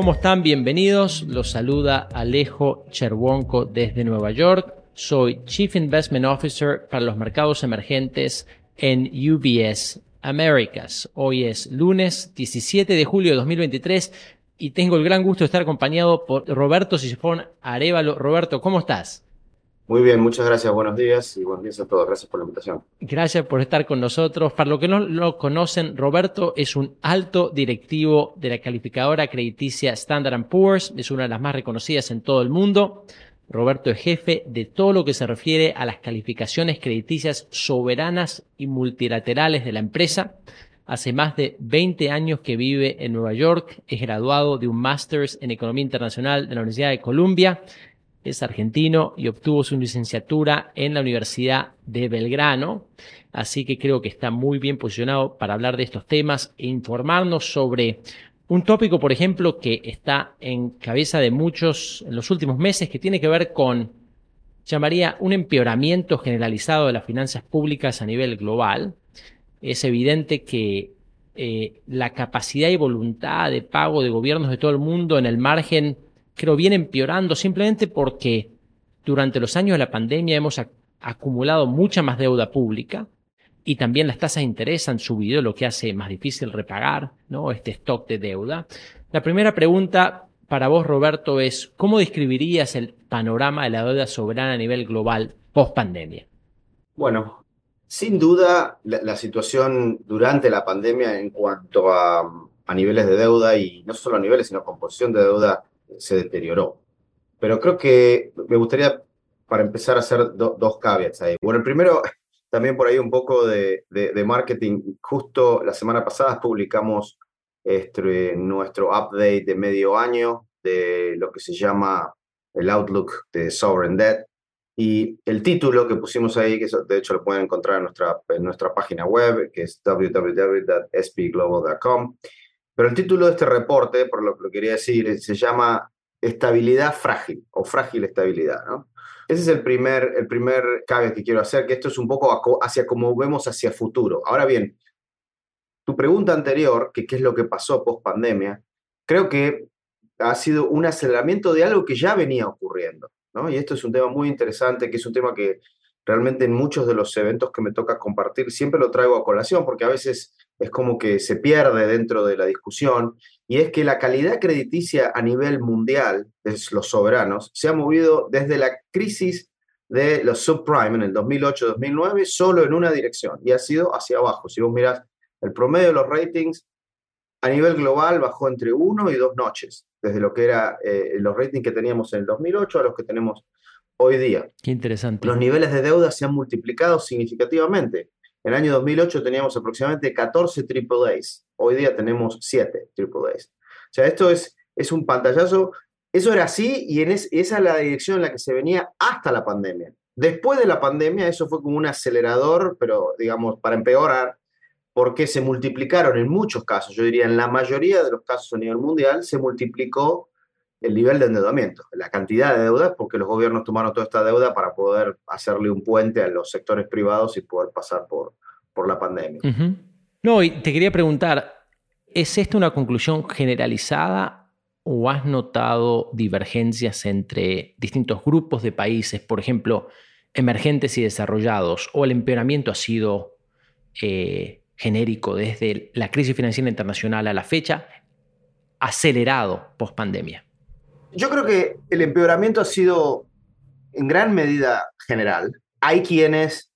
¿Cómo están? Bienvenidos. Los saluda Alejo Cherwonko desde Nueva York. Soy Chief Investment Officer para los mercados emergentes en UBS Americas. Hoy es lunes 17 de julio de 2023 y tengo el gran gusto de estar acompañado por Roberto Sifón Arevalo. Roberto, ¿cómo estás? Muy bien, muchas gracias, buenos días y buenos días a todos. Gracias por la invitación. Gracias por estar con nosotros. Para los que no lo conocen, Roberto es un alto directivo de la calificadora crediticia Standard Poor's, es una de las más reconocidas en todo el mundo. Roberto es jefe de todo lo que se refiere a las calificaciones crediticias soberanas y multilaterales de la empresa. Hace más de 20 años que vive en Nueva York, es graduado de un Masters en Economía Internacional de la Universidad de Columbia es argentino y obtuvo su licenciatura en la Universidad de Belgrano, así que creo que está muy bien posicionado para hablar de estos temas e informarnos sobre un tópico, por ejemplo, que está en cabeza de muchos en los últimos meses, que tiene que ver con, llamaría, un empeoramiento generalizado de las finanzas públicas a nivel global. Es evidente que eh, la capacidad y voluntad de pago de gobiernos de todo el mundo en el margen creo viene empeorando simplemente porque durante los años de la pandemia hemos acumulado mucha más deuda pública y también las tasas de interés han subido, lo que hace más difícil repagar ¿no? este stock de deuda. La primera pregunta para vos, Roberto, es ¿cómo describirías el panorama de la deuda soberana a nivel global post pandemia? Bueno, sin duda la, situación durante la pandemia en cuanto a, a niveles de deuda y no solo a niveles, sino composición de deuda se deterioró. Pero creo que me gustaría, para empezar, a hacer dos caveats ahí. Bueno, el primero, también por ahí un poco de, de, marketing. Justo la semana pasada publicamos este, nuestro update de medio año de lo que se llama el Outlook de Sovereign Debt. Y el título que pusimos ahí, que de hecho lo pueden encontrar en nuestra, en nuestra página web, que es www.spglobal.com, pero el título de este reporte, por lo que lo quería decir, se llama Estabilidad frágil o frágil estabilidad. ¿no? Ese es el primer, el primer cambio que quiero hacer, que esto es un poco hacia cómo vemos hacia futuro. Ahora bien, tu pregunta anterior, que qué es lo que pasó post pandemia, creo que ha sido un aceleramiento de algo que ya venía ocurriendo. ¿no? Y esto es un tema muy interesante, que es un tema que realmente en muchos de los eventos que me toca compartir siempre lo traigo a colación, porque a veces es como que se pierde dentro de la discusión, y es que la calidad crediticia a nivel mundial de los soberanos se ha movido desde la crisis de los subprime en el 2008-2009 solo en una dirección, y ha sido hacia abajo. Si vos mirás el promedio de los ratings a nivel global bajó entre uno y dos noches, desde lo que era eh, los ratings que teníamos en el 2008 a los que tenemos hoy día. Qué interesante. Los niveles de deuda se han multiplicado significativamente. En el año 2008 teníamos aproximadamente 14 AAAs. Hoy día tenemos 7 AAAs. O sea, esto es, es un pantallazo. Eso era así y en esa es la dirección en la que se venía hasta la pandemia. Después de la pandemia, eso fue como un acelerador, pero digamos, para empeorar, porque se multiplicaron en muchos casos, yo diría en la mayoría de los casos a nivel mundial, se multiplicó el nivel de endeudamiento, la cantidad de deuda, porque los gobiernos tomaron toda esta deuda para poder hacerle un puente a los sectores privados y poder pasar por, por la pandemia. No, y te quería preguntar, ¿es esta una conclusión generalizada o has notado divergencias entre distintos grupos de países, por ejemplo, emergentes y desarrollados, o el empeoramiento ha sido eh, genérico desde la crisis financiera internacional a la fecha, acelerado post pandemia? Yo creo que el empeoramiento ha sido en gran medida general. Hay quienes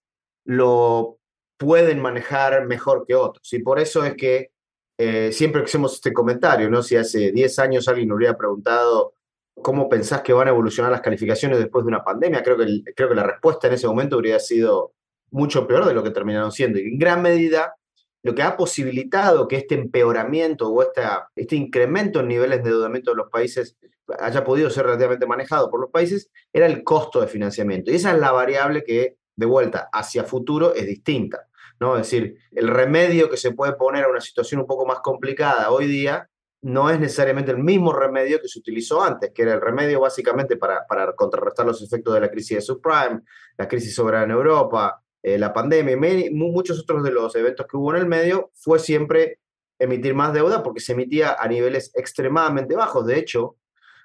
lo pueden manejar mejor que otros y por eso es que eh, siempre hacemos este comentario, ¿no? Si hace 10 años alguien nos hubiera preguntado cómo pensás que van a evolucionar las calificaciones después de una pandemia, creo que, creo que la respuesta en ese momento habría sido mucho peor de lo que terminaron siendo. Y en gran medida lo que ha posibilitado que este empeoramiento o esta, este incremento en niveles de endeudamiento de los países haya podido ser relativamente manejado por los países era el costo de financiamiento. Y esa es la variable que, de vuelta, hacia futuro es distinta. ¿no? Es decir, el remedio que se puede poner a una situación un poco más complicada hoy día no es necesariamente el mismo remedio que se utilizó antes, que era el remedio básicamente para, para contrarrestar los efectos de la crisis de subprime, la crisis soberana en Europa, eh, la pandemia y muchos otros de los eventos que hubo en el medio, fue siempre emitir más deuda porque se emitía a niveles extremadamente bajos. De hecho,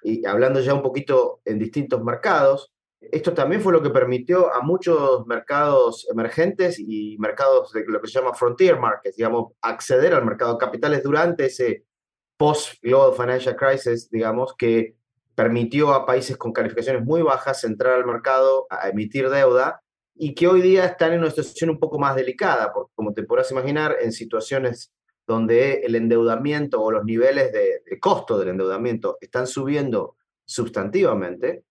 y hablando ya un poquito en distintos mercados, esto también fue lo que permitió a muchos mercados emergentes y mercados de lo que se llama frontier markets, digamos, acceder al mercado de capitales durante ese post-global financial crisis, digamos, que permitió a países con calificaciones muy bajas entrar al mercado a emitir deuda y que hoy día están en una situación un poco más delicada, porque como te podrás imaginar, en situaciones donde el endeudamiento o los niveles de, costo del endeudamiento están subiendo sustantivamente,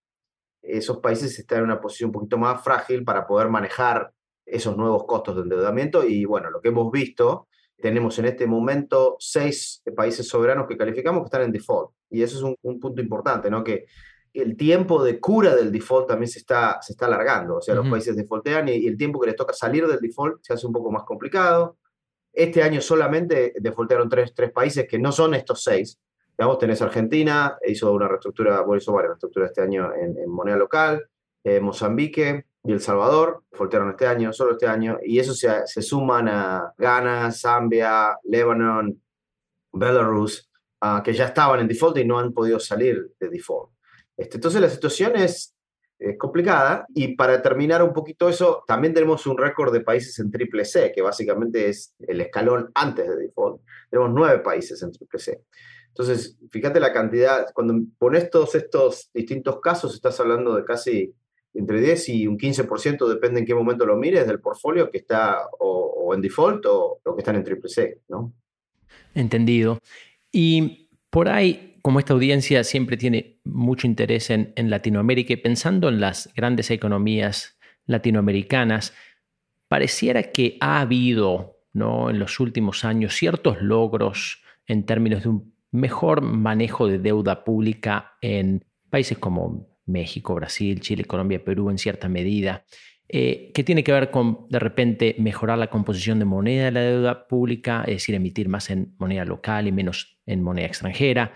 esos países están en una posición un poquito más frágil para poder manejar esos nuevos costos de endeudamiento y bueno, lo que hemos visto, tenemos en este momento seis países soberanos que calificamos que están en default y eso es un, un punto importante, ¿no? Que el tiempo de cura del default también se está, se está alargando. O sea, los países defaultean y, el tiempo que les toca salir del default se hace un poco más complicado. Este año solamente defaultearon tres, tres países que no son estos seis. Digamos, tenés Argentina, hizo una reestructura, bueno, hizo varias reestructuras este año en, moneda local, eh, Mozambique y El Salvador, defaultearon este año, solo este año, y eso se, se suman a Ghana, Zambia, Lebanon, Belarus, ah, que ya estaban en default y no han podido salir de default. Este, entonces la situación es, complicada y para terminar un poquito eso, también tenemos un récord de países en triple C, que básicamente es el escalón antes de default. Tenemos nueve países en triple C. Entonces, fíjate la cantidad, cuando pones todos estos distintos casos, estás hablando de casi entre 10 y un 15%, depende en qué momento lo mires, del portfolio que está o, en default o, o, que están en triple C, ¿no? Entendido. Y por ahí, como esta audiencia siempre tiene mucho interés en, Latinoamérica y pensando en las grandes economías latinoamericanas, pareciera que ha habido ¿no? en los últimos años ciertos logros en términos de un mejor manejo de deuda pública en países como México, Brasil, Chile, Colombia, Perú en cierta medida, eh, que tiene que ver con de repente mejorar la composición de moneda de la deuda pública, es decir, emitir más en moneda local y menos en moneda extranjera,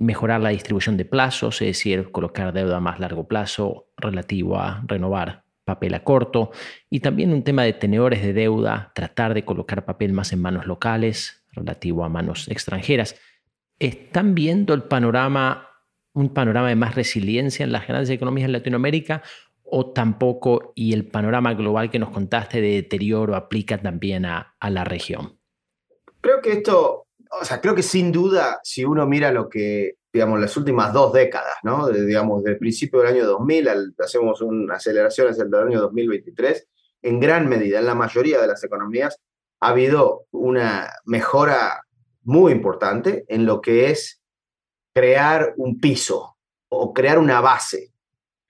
mejorar la distribución de plazos, es decir, colocar deuda a más largo plazo relativo a renovar papel a corto, y también un tema de tenedores de deuda, tratar de colocar papel más en manos locales relativo a manos extranjeras. ¿Están viendo el panorama, un panorama de más resiliencia en las grandes economías de Latinoamérica o tampoco y el panorama global que nos contaste de deterioro aplica también a, a la región? Creo que esto o sea, creo que sin duda, si uno mira lo que, digamos, las últimas dos décadas, ¿no? digamos, del principio del año 2000, hacemos una aceleración hacia el año 2023, en gran medida, en la mayoría de las economías, ha habido una mejora muy importante en lo que es crear un piso o crear una base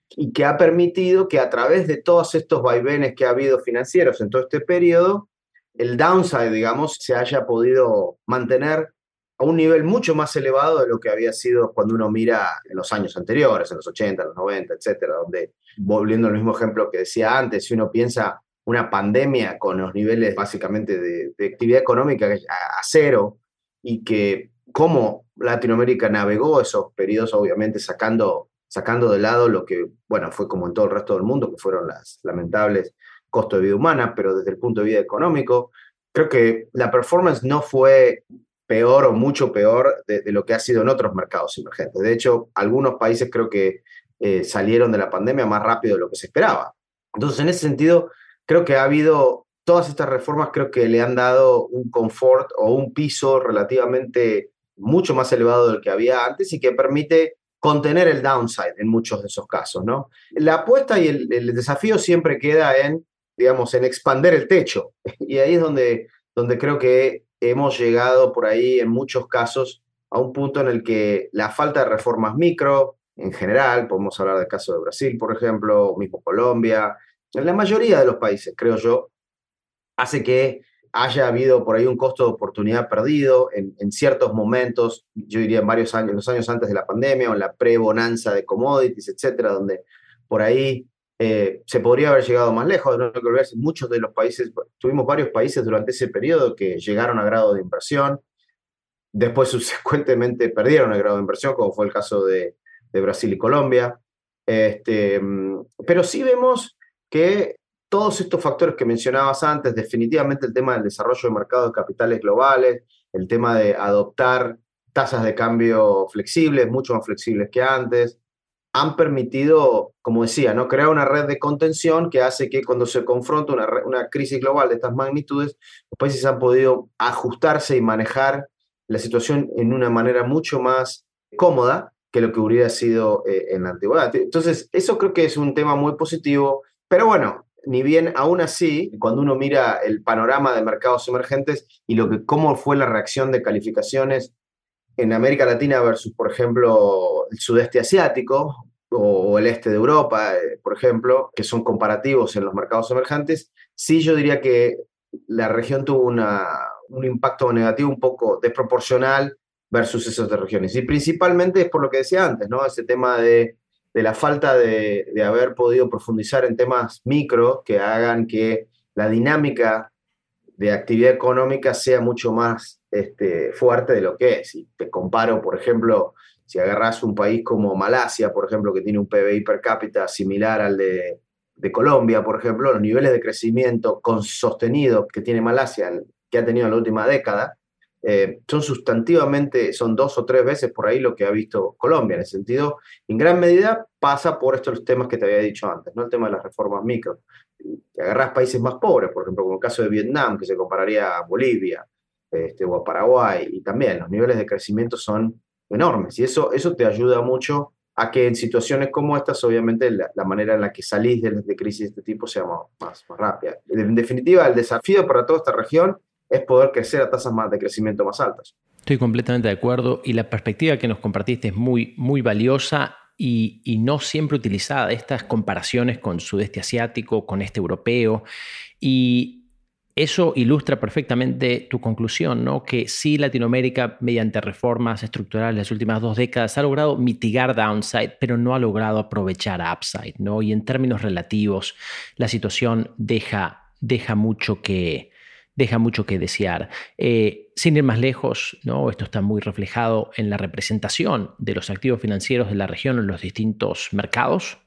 y que ha permitido que a través de todos estos vaivenes que ha habido financieros en todo este periodo, el downside, digamos, se haya podido mantener a un nivel mucho más elevado de lo que había sido cuando uno mira en los años anteriores, en los 80, los 90, etcétera, donde, volviendo al mismo ejemplo que decía antes, si uno piensa una pandemia con los niveles básicamente de, actividad económica a, cero y que cómo Latinoamérica navegó esos periodos, obviamente sacando, sacando de lado lo que, bueno, fue como en todo el resto del mundo, que fueron las lamentables costo de vida humana, pero desde el punto de vista económico, creo que la performance no fue peor o mucho peor de, lo que ha sido en otros mercados emergentes. De hecho, algunos países creo que eh, salieron de la pandemia más rápido de lo que se esperaba. Entonces, en ese sentido, creo que ha habido, todas estas reformas creo que le han dado un confort o un piso relativamente mucho más elevado del que había antes y que permite contener el downside en muchos de esos casos, ¿no? La apuesta y el desafío siempre queda en digamos, en expander el techo. Y ahí es donde, donde creo que hemos llegado por ahí en muchos casos a un punto en el que la falta de reformas micro, en general, podemos hablar del caso de Brasil, por ejemplo, mismo Colombia, en la mayoría de los países, creo yo, hace que haya habido por ahí un costo de oportunidad perdido en, en ciertos momentos, yo diría en varios años, los años antes de la pandemia o en la pre-bonanza de commodities, etcétera, donde por ahí eh, se podría haber llegado más lejos. No que muchos de los países, tuvimos varios países durante ese periodo que llegaron a grado de inversión, después subsecuentemente perdieron el grado de inversión, como fue el caso de, Brasil y Colombia. Este, pero sí vemos que todos estos factores que mencionabas antes, definitivamente el tema del desarrollo de mercados de capitales globales, el tema de adoptar tasas de cambio flexibles, mucho más flexibles que antes, han permitido, como decía, ¿no? crear una red de contención que hace que cuando se confronta una, crisis global de estas magnitudes, los países han podido ajustarse y manejar la situación en una manera mucho más cómoda que lo que hubiera sido eh, en la antigüedad. Entonces, eso creo que es un tema muy positivo, pero bueno, ni bien aún así, cuando uno mira el panorama de mercados emergentes y lo que, cómo fue la reacción de calificaciones en América Latina versus, por ejemplo, el sudeste asiático o, el este de Europa, eh, por ejemplo, que son comparativos en los mercados emergentes, sí yo diría que la región tuvo una, un impacto negativo un poco desproporcional versus esas regiones. Y principalmente es por lo que decía antes, ¿no? Ese tema de, de la falta de, de, haber podido profundizar en temas micro que hagan que la dinámica de actividad económica sea mucho más este, fuerte de lo que es. Si te comparo, por ejemplo, si agarras un país como Malasia, por ejemplo, que tiene un PBI per cápita similar al de, Colombia, por ejemplo, los niveles de crecimiento sostenido que tiene Malasia, que ha tenido en la última década, eh, son sustantivamente, son dos o tres veces por ahí lo que ha visto Colombia, en el sentido, en gran medida pasa por estos temas que te había dicho antes, ¿no? el tema de las reformas micro. Agarras países más pobres, por ejemplo, como el caso de Vietnam, que se compararía a Bolivia este, o a Paraguay, y también los niveles de crecimiento son enormes, y eso, eso te ayuda mucho a que en situaciones como estas, obviamente, la, manera en la que salís de, de, crisis de este tipo sea más, más, más rápida. En definitiva, el desafío para toda esta región es poder crecer a tasas más de crecimiento más altas. Estoy completamente de acuerdo y la perspectiva que nos compartiste es muy, muy valiosa y, y, no siempre utilizada. Estas comparaciones con sudeste asiático, con este europeo y eso ilustra perfectamente tu conclusión, ¿no? Que sí, Latinoamérica, mediante reformas estructurales las últimas dos décadas, ha logrado mitigar downside, pero no ha logrado aprovechar upside, ¿no? Y en términos relativos, la situación deja, deja mucho que, deja mucho que desear. Eh, sin ir más lejos, ¿no? esto está muy reflejado en la representación de los activos financieros de la región en los distintos mercados.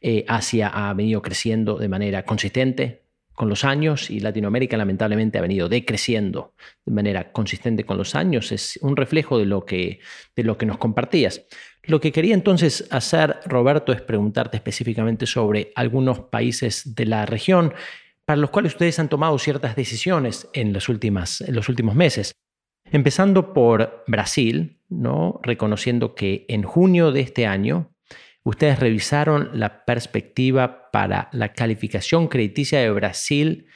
Eh, Asia ha venido creciendo de manera consistente con los años y Latinoamérica lamentablemente ha venido decreciendo de manera consistente con los años. Es un reflejo de lo que, de lo que nos compartías. Lo que quería entonces hacer, Roberto, es preguntarte específicamente sobre algunos países de la región para los cuales ustedes han tomado ciertas decisiones en, las últimas, en los últimos meses. Empezando por Brasil, ¿no? reconociendo que en junio de este año ustedes revisaron la perspectiva para la calificación crediticia de Brasil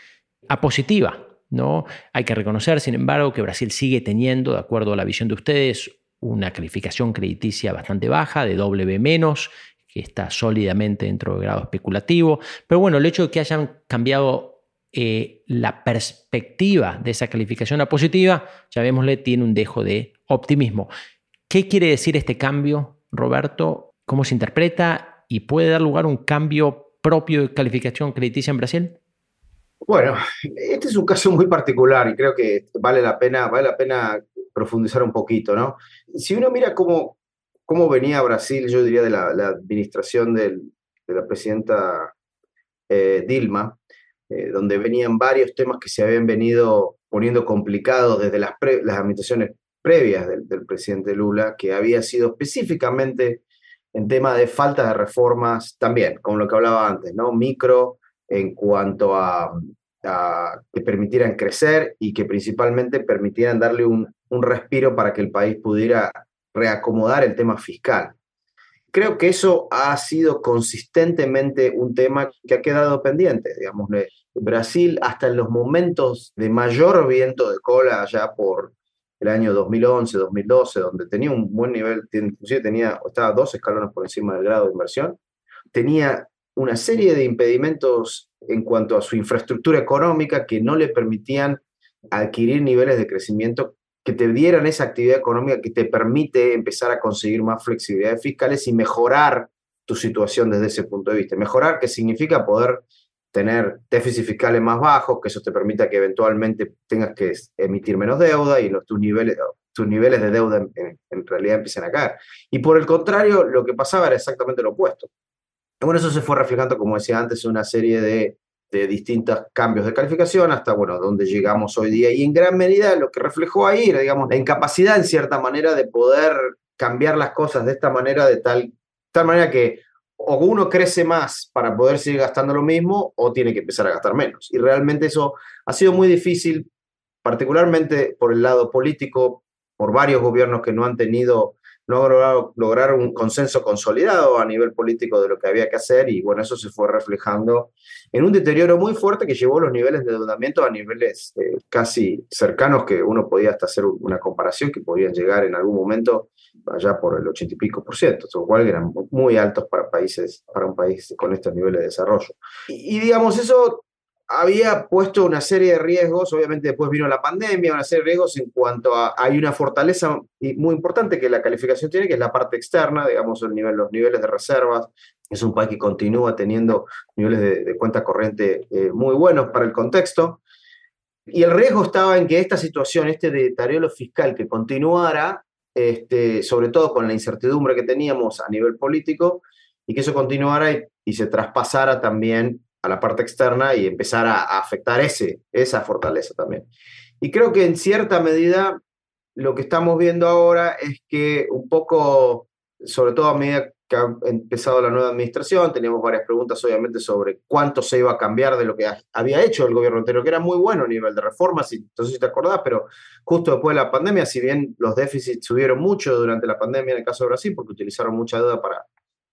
a positiva. ¿no? Hay que reconocer, sin embargo, que Brasil sigue teniendo, de acuerdo a la visión de ustedes, una calificación crediticia bastante baja, de W menos, que está sólidamente dentro del grado especulativo. Pero bueno, el hecho de que hayan cambiado eh, la perspectiva de esa calificación a positiva, llamémosle, tiene un dejo de optimismo. ¿Qué quiere decir este cambio, Roberto? ¿Cómo se interpreta? ¿Y puede dar lugar a un cambio propio de calificación crediticia en Brasil? Bueno, este es un caso muy particular y creo que vale la pena, vale la pena profundizar un poquito, ¿no? Si uno mira cómo, cómo venía Brasil, yo diría, de la, administración de la presidenta eh, Dilma, eh, donde venían varios temas que se habían venido poniendo complicados desde las, las administraciones previas del, presidente Lula, que había sido específicamente en tema de falta de reformas, también, como lo que hablaba antes, ¿no? Micro en cuanto a, que permitieran crecer y que principalmente permitieran darle un, un respiro para que el país pudiera reacomodar el tema fiscal. Creo que eso ha sido consistentemente un tema que ha quedado pendiente. Digamos, Brasil, hasta en los momentos de mayor viento de cola, allá por el año 2011, 2012, donde tenía un buen nivel, inclusive tenía, estaba dos escalones por encima del grado de inversión, tenía una serie de impedimentos en cuanto a su infraestructura económica que no le permitían adquirir niveles de crecimiento que te dieran esa actividad económica que te permite empezar a conseguir más flexibilidades fiscales y mejorar tu situación desde ese punto de vista. Mejorar, que significa poder tener déficits fiscales más bajos, que eso te permita que eventualmente tengas que emitir menos deuda y tus, niveles, tus niveles de deuda en, realidad empiecen a caer. Y por el contrario, lo que pasaba era exactamente lo opuesto. Bueno, eso se fue reflejando, como decía antes, una serie de de distintos cambios de calificación hasta, bueno, donde llegamos hoy día. Y en gran medida lo que reflejó ahí era, digamos, la incapacidad en cierta manera de poder cambiar las cosas de esta manera, de tal, tal manera que o uno crece más para poder seguir gastando lo mismo o tiene que empezar a gastar menos. Y realmente eso ha sido muy difícil, particularmente por el lado político, por varios gobiernos que no han tenido no logrado lograr un consenso consolidado a nivel político de lo que había que hacer y bueno, eso se fue reflejando en un deterioro muy fuerte que llevó los niveles de endeudamiento a niveles eh, casi cercanos que uno podía hasta hacer una comparación que podían llegar en algún momento allá por el ochenta y pico por ciento, lo cual eran muy altos para países, para un país con estos niveles de desarrollo. y digamos, eso había puesto una serie de riesgos, obviamente después vino la pandemia, una serie de riesgos en cuanto a, hay una fortaleza muy importante que la calificación tiene, que es la parte externa, digamos, el nivel, los niveles de reservas. Es un país que continúa teniendo niveles de, cuenta corriente eh, muy buenos para el contexto. Y el riesgo estaba en que esta situación, este deterioro fiscal que continuara, este, sobre todo con la incertidumbre que teníamos a nivel político, y que eso continuara y, y se traspasara también a la parte externa y empezar a, afectar ese, esa fortaleza también. Y creo que en cierta medida lo que estamos viendo ahora es que un poco, sobre todo a medida que ha empezado la nueva administración, teníamos varias preguntas obviamente sobre cuánto se iba a cambiar de lo que había hecho el gobierno anterior, que era muy bueno a nivel de reformas, entonces si te acordás, pero justo después de la pandemia, si bien los déficits subieron mucho durante la pandemia en el caso de Brasil, porque utilizaron mucha deuda para,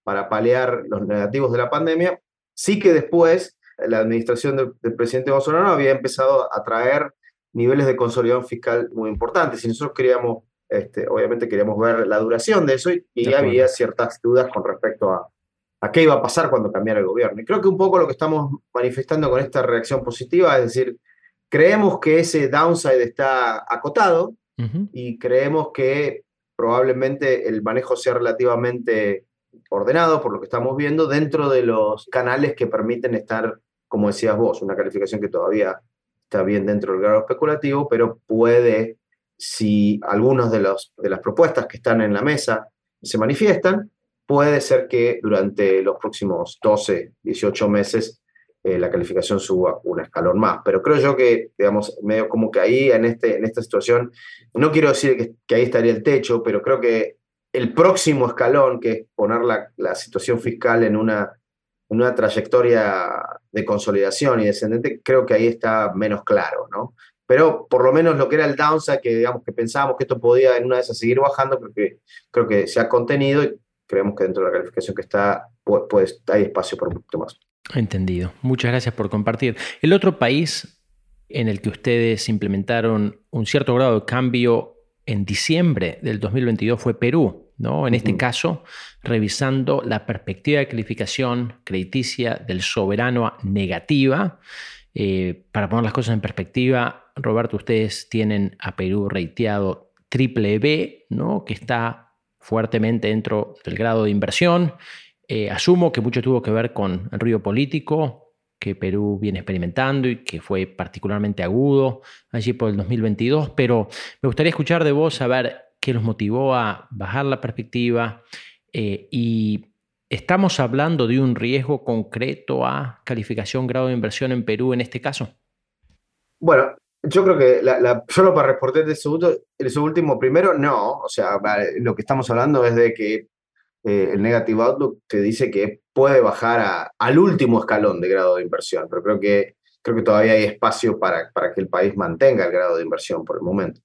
para paliar los negativos de la pandemia, Sí que después la administración del, presidente Bolsonaro había empezado a traer niveles de consolidación fiscal muy importantes. Y nosotros queríamos, este, obviamente queríamos ver la duración de eso y, había ciertas dudas con respecto a, a qué iba a pasar cuando cambiara el gobierno. Y creo que un poco lo que estamos manifestando con esta reacción positiva es decir, creemos que ese downside está acotado y creemos que probablemente el manejo sea relativamente ordenado, por lo que estamos viendo, dentro de los canales que permiten estar, como decías vos, una calificación que todavía está bien dentro del grado especulativo, pero puede, si algunas de, de las propuestas que están en la mesa se manifiestan, puede ser que durante los próximos 12, 18 meses eh, la calificación suba un escalón más. Pero creo yo que, digamos, medio como que ahí, en, este, en esta situación, no quiero decir que, que ahí estaría el techo, pero creo que el próximo escalón, que es poner la, situación fiscal en una, una trayectoria de consolidación y descendente, creo que ahí está menos claro, ¿no? Pero por lo menos lo que era el downside, que digamos que pensábamos que esto podía en una de esas seguir bajando, porque creo que se ha contenido y creemos que dentro de la calificación que está, pues, hay espacio para un poquito más. Entendido. Muchas gracias por compartir. El otro país en el que ustedes implementaron un cierto grado de cambio en diciembre del 2022 fue Perú. ¿no? En este caso, revisando la perspectiva de calificación crediticia del soberano negativa. Eh, para poner las cosas en perspectiva, Roberto, ustedes tienen a Perú reiteado triple B, ¿no? que está fuertemente dentro del grado de inversión. Eh, asumo que mucho tuvo que ver con el ruido político que Perú viene experimentando y que fue particularmente agudo allí por el 2022, pero me gustaría escuchar de vos, a ver que los motivó a bajar la perspectiva eh, y estamos hablando de un riesgo concreto a calificación grado de inversión en Perú en este caso. Bueno, yo creo que solo para responder de eso, último, primero, no, o sea, lo que estamos hablando es de que eh, el Negative Outlook te dice que puede bajar al último escalón de grado de inversión, pero creo que, creo que todavía hay espacio para, para que el país mantenga el grado de inversión por el momento.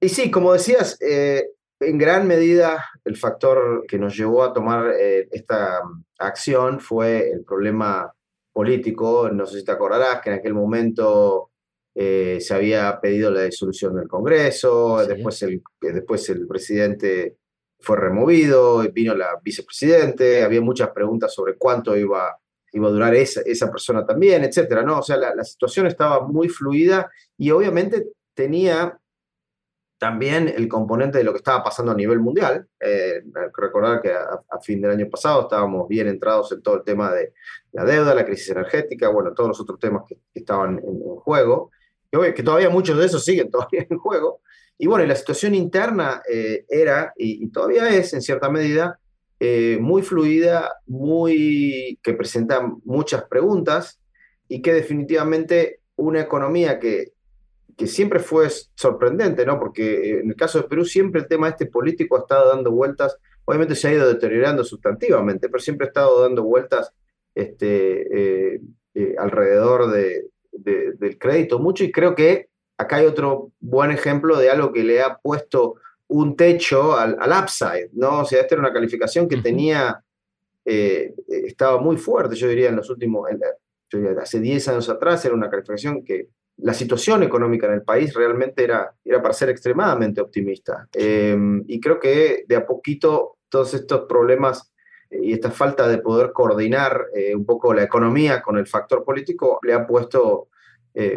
Y sí, como decías, eh, en gran medida el factor que nos llevó a tomar eh, esta acción fue el problema político. No sé si te acordarás que en aquel momento eh, se había pedido la disolución del Congreso, después, el, después el presidente fue removido, vino la vicepresidente, había muchas preguntas sobre cuánto iba, iba a durar esa, esa persona también, etcétera, ¿no? O sea, la, la situación estaba muy fluida y obviamente tenía también el componente de lo que estaba pasando a nivel mundial. Eh, recordar que a, fin del año pasado estábamos bien entrados en todo el tema de la deuda, la crisis energética, bueno, todos los otros temas que, estaban en, juego, que todavía muchos de esos siguen todavía en juego. Y bueno, la situación interna eh, era, y, todavía es en cierta medida, eh, muy fluida, muy, que presenta muchas preguntas, y que definitivamente una economía que, que siempre fue sorprendente, ¿no? Porque en el caso de Perú siempre el tema este político ha estado dando vueltas, obviamente se ha ido deteriorando sustantivamente, pero siempre ha estado dando vueltas este, eh, eh, alrededor de, del crédito mucho y creo que acá hay otro buen ejemplo de algo que le ha puesto un techo al, upside, ¿no? O sea, esta era una calificación que tenía, eh, estaba muy fuerte, yo diría, en los últimos, hace 10 años atrás era una calificación que la situación económica en el país realmente era, era para ser extremadamente optimista. Em, y creo que de a poquito todos estos problemas eh, y esta falta de poder coordinar eh, un poco la economía con el factor político le ha puesto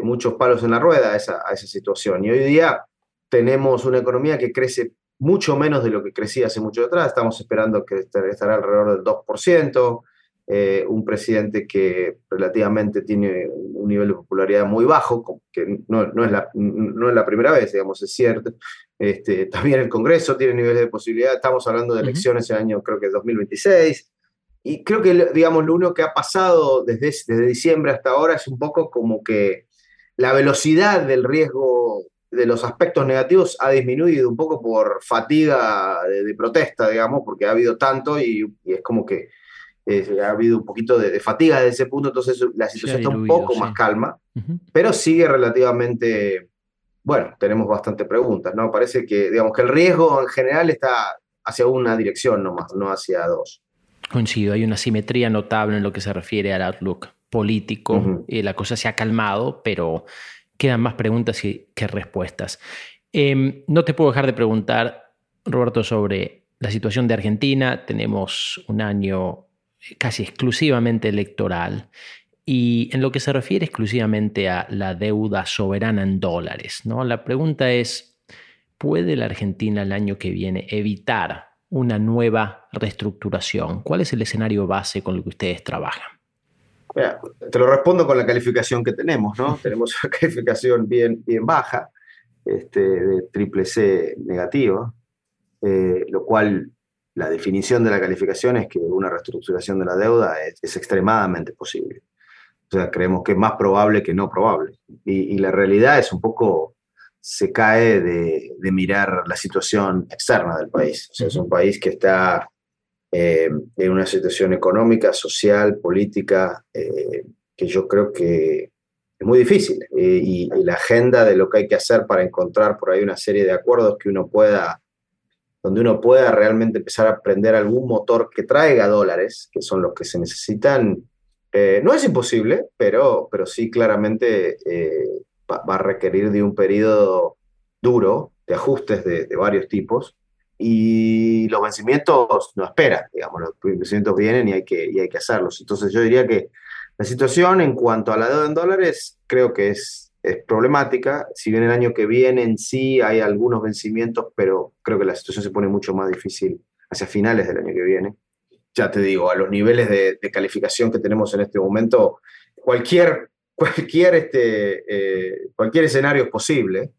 muchos palos en la rueda a esa, a esa situación. Y hoy día tenemos una economía que crece mucho menos de lo que crecía hace mucho atrás, estamos esperando que estará alrededor del 2%, eh, un presidente que relativamente tiene un nivel de popularidad muy bajo, que no, no, es, la, no es la primera vez, digamos, es cierto. Este, también el Congreso tiene niveles de posibilidad, estamos hablando de elecciones en el año, creo que 2026, y creo que, digamos, lo único que ha pasado desde, desde diciembre hasta ahora es un poco como que la velocidad del riesgo de los aspectos negativos ha disminuido un poco por fatiga de, protesta, digamos, porque ha habido tanto y, es como que eh, ha habido un poquito de, fatiga desde ese punto, entonces la situación está un poco más calma, pero sigue relativamente, bueno, tenemos bastante preguntas, ¿no? Parece que, digamos, que el riesgo en general está hacia una dirección nomás, no hacia dos. Coincido, hay una simetría notable en lo que se refiere al outlook político. y la cosa se ha calmado, pero quedan más preguntas que respuestas. Em, no te puedo dejar de preguntar, Roberto, sobre la situación de Argentina. Tenemos un año casi exclusivamente electoral y en lo que se refiere exclusivamente a la deuda soberana en dólares. ¿no? La pregunta es, ¿puede la Argentina el año que viene evitar una nueva reestructuración? ¿Cuál es el escenario base con el que ustedes trabajan? te lo respondo con la calificación que tenemos, ¿no? tenemos una calificación bien, bien baja, este, de triple C negativa, eh, lo cual la definición de la calificación es que una reestructuración de la deuda es, extremadamente posible. O sea, creemos que es más probable que no probable. Y, la realidad es un poco, se cae de, de, mirar la situación externa del país. O sea, es un país que está eh, en una situación económica, social, política, eh, que yo creo que es muy difícil. Eh, y, la agenda de lo que hay que hacer para encontrar por ahí una serie de acuerdos que uno pueda, donde uno pueda realmente empezar a aprender algún motor que traiga dólares, que son los que se necesitan, no es imposible, pero, pero sí claramente va, a requerir de un periodo duro de ajustes de, de varios tipos y los vencimientos no esperan, digamos, los vencimientos vienen y hay que, y hay que hacerlos. Entonces yo diría que la situación en cuanto a la deuda en dólares creo que es, es problemática. Si bien el año que viene en sí hay algunos vencimientos, pero creo que la situación se pone mucho más difícil hacia finales del año que viene. Ya te digo, a los niveles de, calificación que tenemos en este momento, cualquier cualquier, este, eh, cualquier escenario es posible,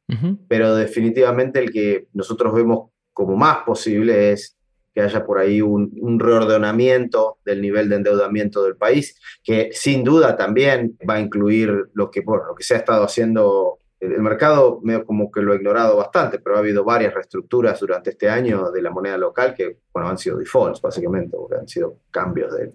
pero definitivamente el que nosotros vemos como más posible es que haya por ahí un, reordenamiento del nivel de endeudamiento del país, que sin duda también va a incluir lo que, lo que se ha estado haciendo. El mercado medio como que lo ha ignorado bastante, pero ha habido varias reestructuras durante este año de la moneda local que bueno, han sido defaults, básicamente, porque han sido cambios de,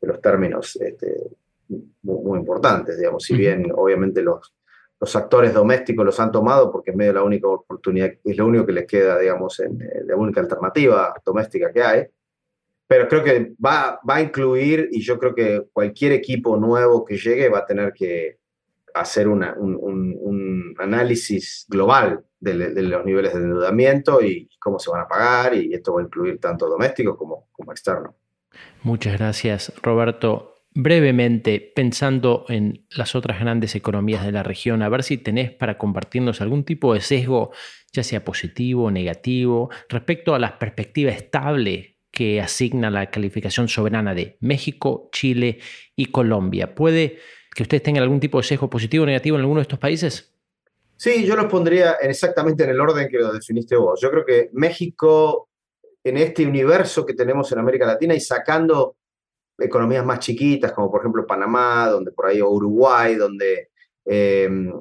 los términos este, muy, muy, importantes, digamos. Si bien obviamente los, los actores domésticos los han tomado porque es medio la única oportunidad, es lo único que les queda, digamos, en, eh, la única alternativa doméstica que hay. Pero creo que va, va a incluir, y yo creo que cualquier equipo nuevo que llegue va a tener que hacer una, un, un, análisis global de, de, los niveles de endeudamiento y cómo se van a pagar, y esto va a incluir tanto doméstico como, como externo. Muchas gracias, Roberto brevemente, pensando en las otras grandes economías de la región, a ver si tenés para compartirnos algún tipo de sesgo, ya sea positivo o negativo, respecto a la perspectiva estable que asigna la calificación soberana de México, Chile y Colombia. ¿Puede que ustedes tengan algún tipo de sesgo positivo o negativo en alguno de estos países? Sí, yo los pondría exactamente en el orden que lo definiste vos. Yo creo que México, en este universo que tenemos en América Latina y sacando economías más chiquitas, como por ejemplo Panamá, donde por ahí, o Uruguay, donde, em,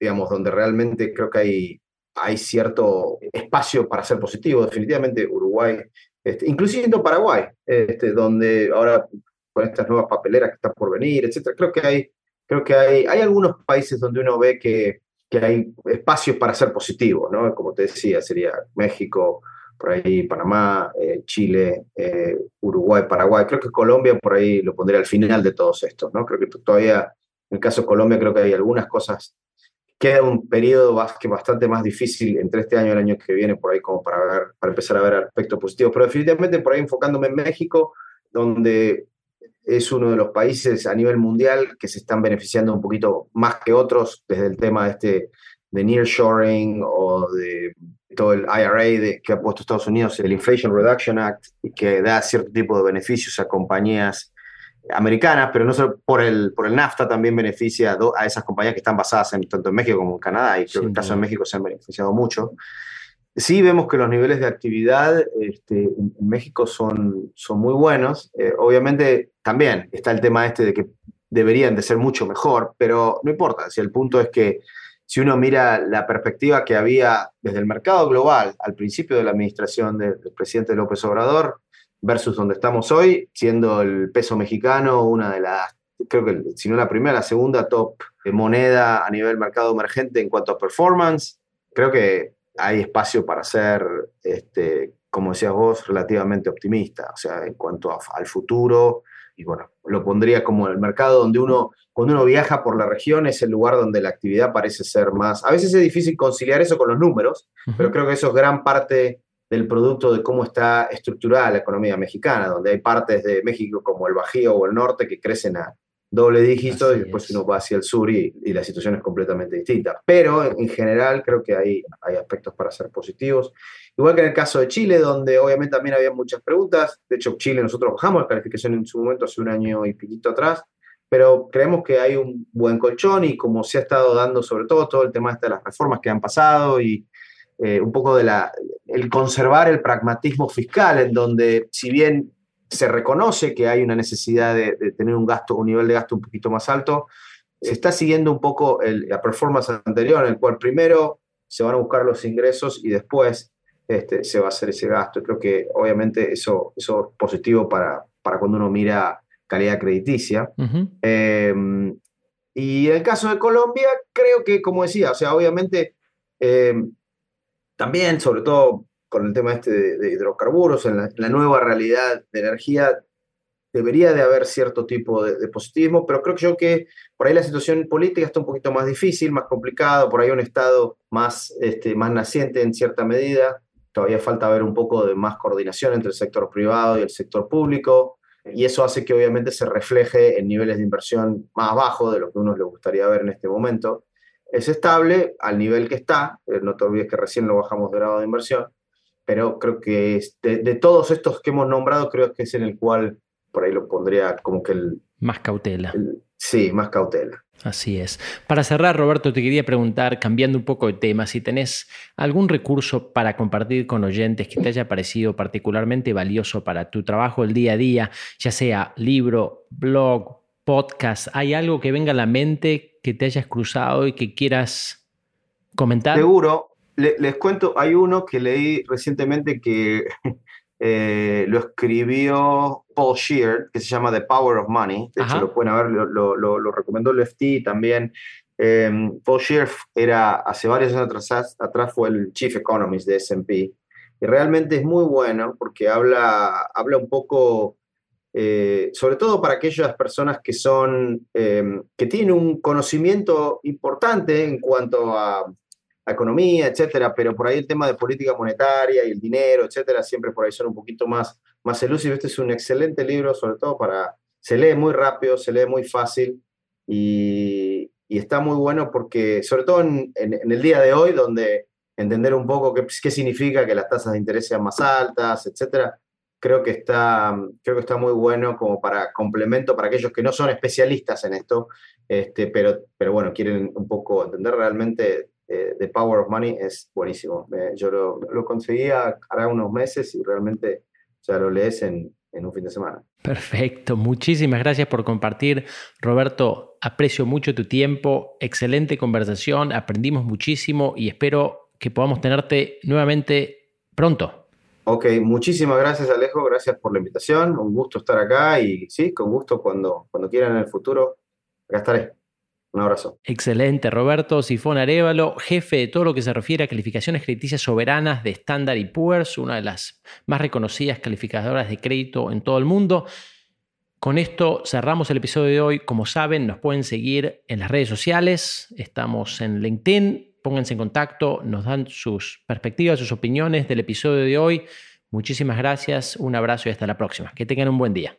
digamos, donde realmente creo que hay, hay cierto espacio para ser positivo. Definitivamente Uruguay, este, inclusive Paraguay, este, donde ahora con estas nuevas papeleras que están por venir, etcétera, creo que hay, creo que hay, hay algunos países donde uno ve que, que hay espacios para ser positivo, ¿no? Como te decía, sería México, por ahí Panamá, eh, Chile, eh, Uruguay, Paraguay. Creo que Colombia por ahí lo pondría al final de todos estos, ¿no? Creo que todavía, en el caso de Colombia, creo que hay algunas cosas. Queda un periodo bastante más difícil entre este año y el año que viene, por ahí como para, para empezar a ver aspectos positivos. Pero definitivamente por ahí enfocándome en México, donde es uno de los países a nivel mundial que se están beneficiando un poquito más que otros desde el tema este, de nearshoring o de todo el IRA de, que ha puesto Estados Unidos, el Inflation Reduction Act, que da cierto tipo de beneficios a compañías americanas, pero no solo por el, por el NAFTA también beneficia a, esas compañías que están basadas en, tanto en México como en Canadá, y creo que en el caso de México se han beneficiado mucho. Sí vemos que los niveles de actividad este, en México son, son muy buenos. Eh, obviamente también está el tema este de que deberían de ser mucho mejor, pero no importa, si el punto es que si uno mira la perspectiva que había desde el mercado global al principio de la administración del, presidente López Obrador versus donde estamos hoy, siendo el peso mexicano una de las, creo que si no la primera, la segunda top moneda a nivel mercado emergente en cuanto a performance, creo que hay espacio para ser, este, como decías vos, relativamente optimista, o sea, en cuanto al futuro, y bueno, lo pondría como el mercado donde uno, cuando uno viaja por la región, es el lugar donde la actividad parece ser más, a veces es difícil conciliar eso con los números, pero creo que eso es gran parte del producto de cómo está estructurada la economía mexicana, donde hay partes de México como el Bajío o el norte que crecen a, doble dígito y después uno va hacia el sur y, la situación es completamente distinta. Pero en general creo que hay, hay aspectos para ser positivos. Igual que en el caso de Chile, donde obviamente también había muchas preguntas. De hecho, Chile nosotros bajamos la calificación en su momento hace un año y piquito atrás, pero creemos que hay un buen colchón y como se ha estado dando sobre todo todo el tema este de las reformas que han pasado y eh, un poco de la, el conservar el pragmatismo fiscal, en donde si bien se reconoce que hay una necesidad de, tener un gasto, un nivel de gasto un poquito más alto. Se está siguiendo un poco la performance anterior, en el cual primero se van a buscar los ingresos y después este, se va a hacer ese gasto. Creo que obviamente eso, eso es positivo para, para cuando uno mira calidad crediticia. Em, y en el caso de Colombia, creo que, como decía, o sea, obviamente em, también, sobre todo con el tema este de, hidrocarburos, en la, nueva realidad de energía, debería de haber cierto tipo de, positivismo, pero creo que yo que por ahí la situación política está un poquito más difícil, más complicado, por ahí un Estado más, este, más naciente en cierta medida, todavía falta ver un poco de más coordinación entre el sector privado y el sector público, y eso hace que obviamente se refleje en niveles de inversión más bajos de lo que uno le gustaría ver en este momento. Es estable al nivel que está, eh, no te olvides que recién lo bajamos de grado de inversión, pero creo que de, todos estos que hemos nombrado, creo que es en el cual por ahí lo pondría como que el... Más cautela. sí, más cautela. Así es. Para cerrar, Roberto, te quería preguntar, cambiando un poco de tema, si tenés algún recurso para compartir con oyentes que te haya parecido particularmente valioso para tu trabajo el día a día, ya sea libro, blog, podcast, ¿hay algo que venga a la mente que te hayas cruzado y que quieras comentar? Seguro, les cuento, hay uno que leí recientemente que eh, lo escribió Paul Shear, que se llama The Power of Money. De hecho, lo pueden ver, lo, lo, recomendó Lefty también. Em, Paul Shear era, hace varios años atrás, atrás fue el Chief Economist de SP. Y realmente es muy bueno porque habla, habla un poco, eh, sobre todo para aquellas personas que son, que tienen un conocimiento importante en cuanto a economía, etcétera, pero por ahí el tema de política monetaria y el dinero, etcétera, siempre por ahí son un poquito más, más elusivos. Este es un excelente libro, sobre todo para, se lee muy rápido, se lee muy fácil y, y está muy bueno porque, sobre todo en, en, el día de hoy, donde entender un poco qué, qué significa que las tasas de interés sean más altas, etcétera, creo que está, creo que está muy bueno como para complemento para aquellos que no son especialistas en esto, este, pero, pero bueno, quieren un poco entender realmente eh, The Power of Money es buenísimo. yo lo, lo conseguí hará unos meses y realmente ya lo lees en, en un fin de semana. Perfecto, muchísimas gracias por compartir. Roberto, aprecio mucho tu tiempo, excelente conversación, aprendimos muchísimo y espero que podamos tenerte nuevamente pronto. Ok, muchísimas gracias Alejo, gracias por la invitación, un gusto estar acá y sí, con gusto cuando, cuando quieran en el futuro, acá estaré. Un abrazo. Excelente, Roberto Sifón Arevalo, jefe de todo lo que se refiere a calificaciones crediticias soberanas de Standard Poor's, una de las más reconocidas calificadoras de crédito en todo el mundo. Con esto cerramos el episodio de hoy. Como saben, nos pueden seguir en las redes sociales. Estamos en LinkedIn. Pónganse en contacto, nos dan sus perspectivas, sus opiniones del episodio de hoy. Muchísimas gracias, un abrazo y hasta la próxima. Que tengan un buen día.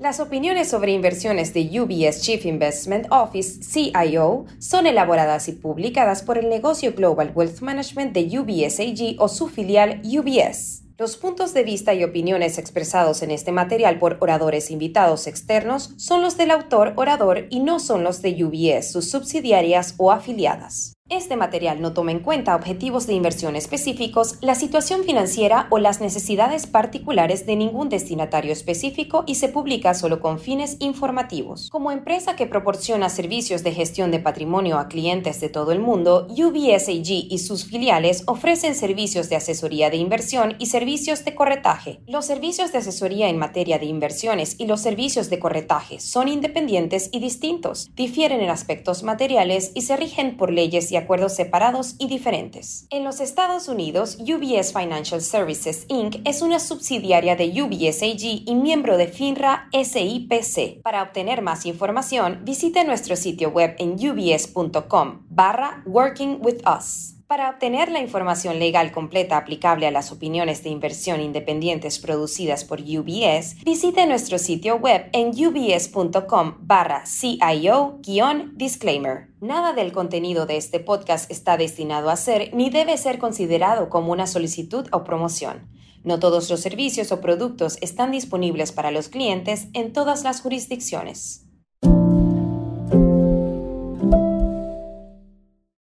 Las opiniones sobre inversiones de UBS Chief Investment Office, CIO, son elaboradas y publicadas por el negocio Global Wealth Management de UBS AG o su filial UBS. Los puntos de vista y opiniones expresados en este material por oradores invitados externos son los del autor orador y no son los de UBS, sus subsidiarias o afiliadas. Este material no toma en cuenta objetivos de inversión específicos, la situación financiera o las necesidades particulares de ningún destinatario específico y se publica solo con fines informativos. Como empresa que proporciona servicios de gestión de patrimonio a clientes de todo el mundo, UBS AG y sus filiales ofrecen servicios de asesoría de inversión y servicios de corretaje. Los servicios de asesoría en materia de inversiones y los servicios de corretaje son independientes y distintos, difieren en aspectos materiales y se rigen por leyes y acuerdos separados y diferentes. En los Estados Unidos, UBS Financial Services Inc. es una subsidiaria de UBS AG y miembro de FINRA SIPC. Para obtener más información, visite nuestro sitio web en ubs.com barra Working with Us. Para obtener la información legal completa aplicable a las opiniones de inversión independientes producidas por UBS, visite nuestro sitio web en ubs.com barra CIO-disclaimer. Nada del contenido de este podcast está destinado a ser ni debe ser considerado como una solicitud o promoción. No todos los servicios o productos están disponibles para los clientes en todas las jurisdicciones.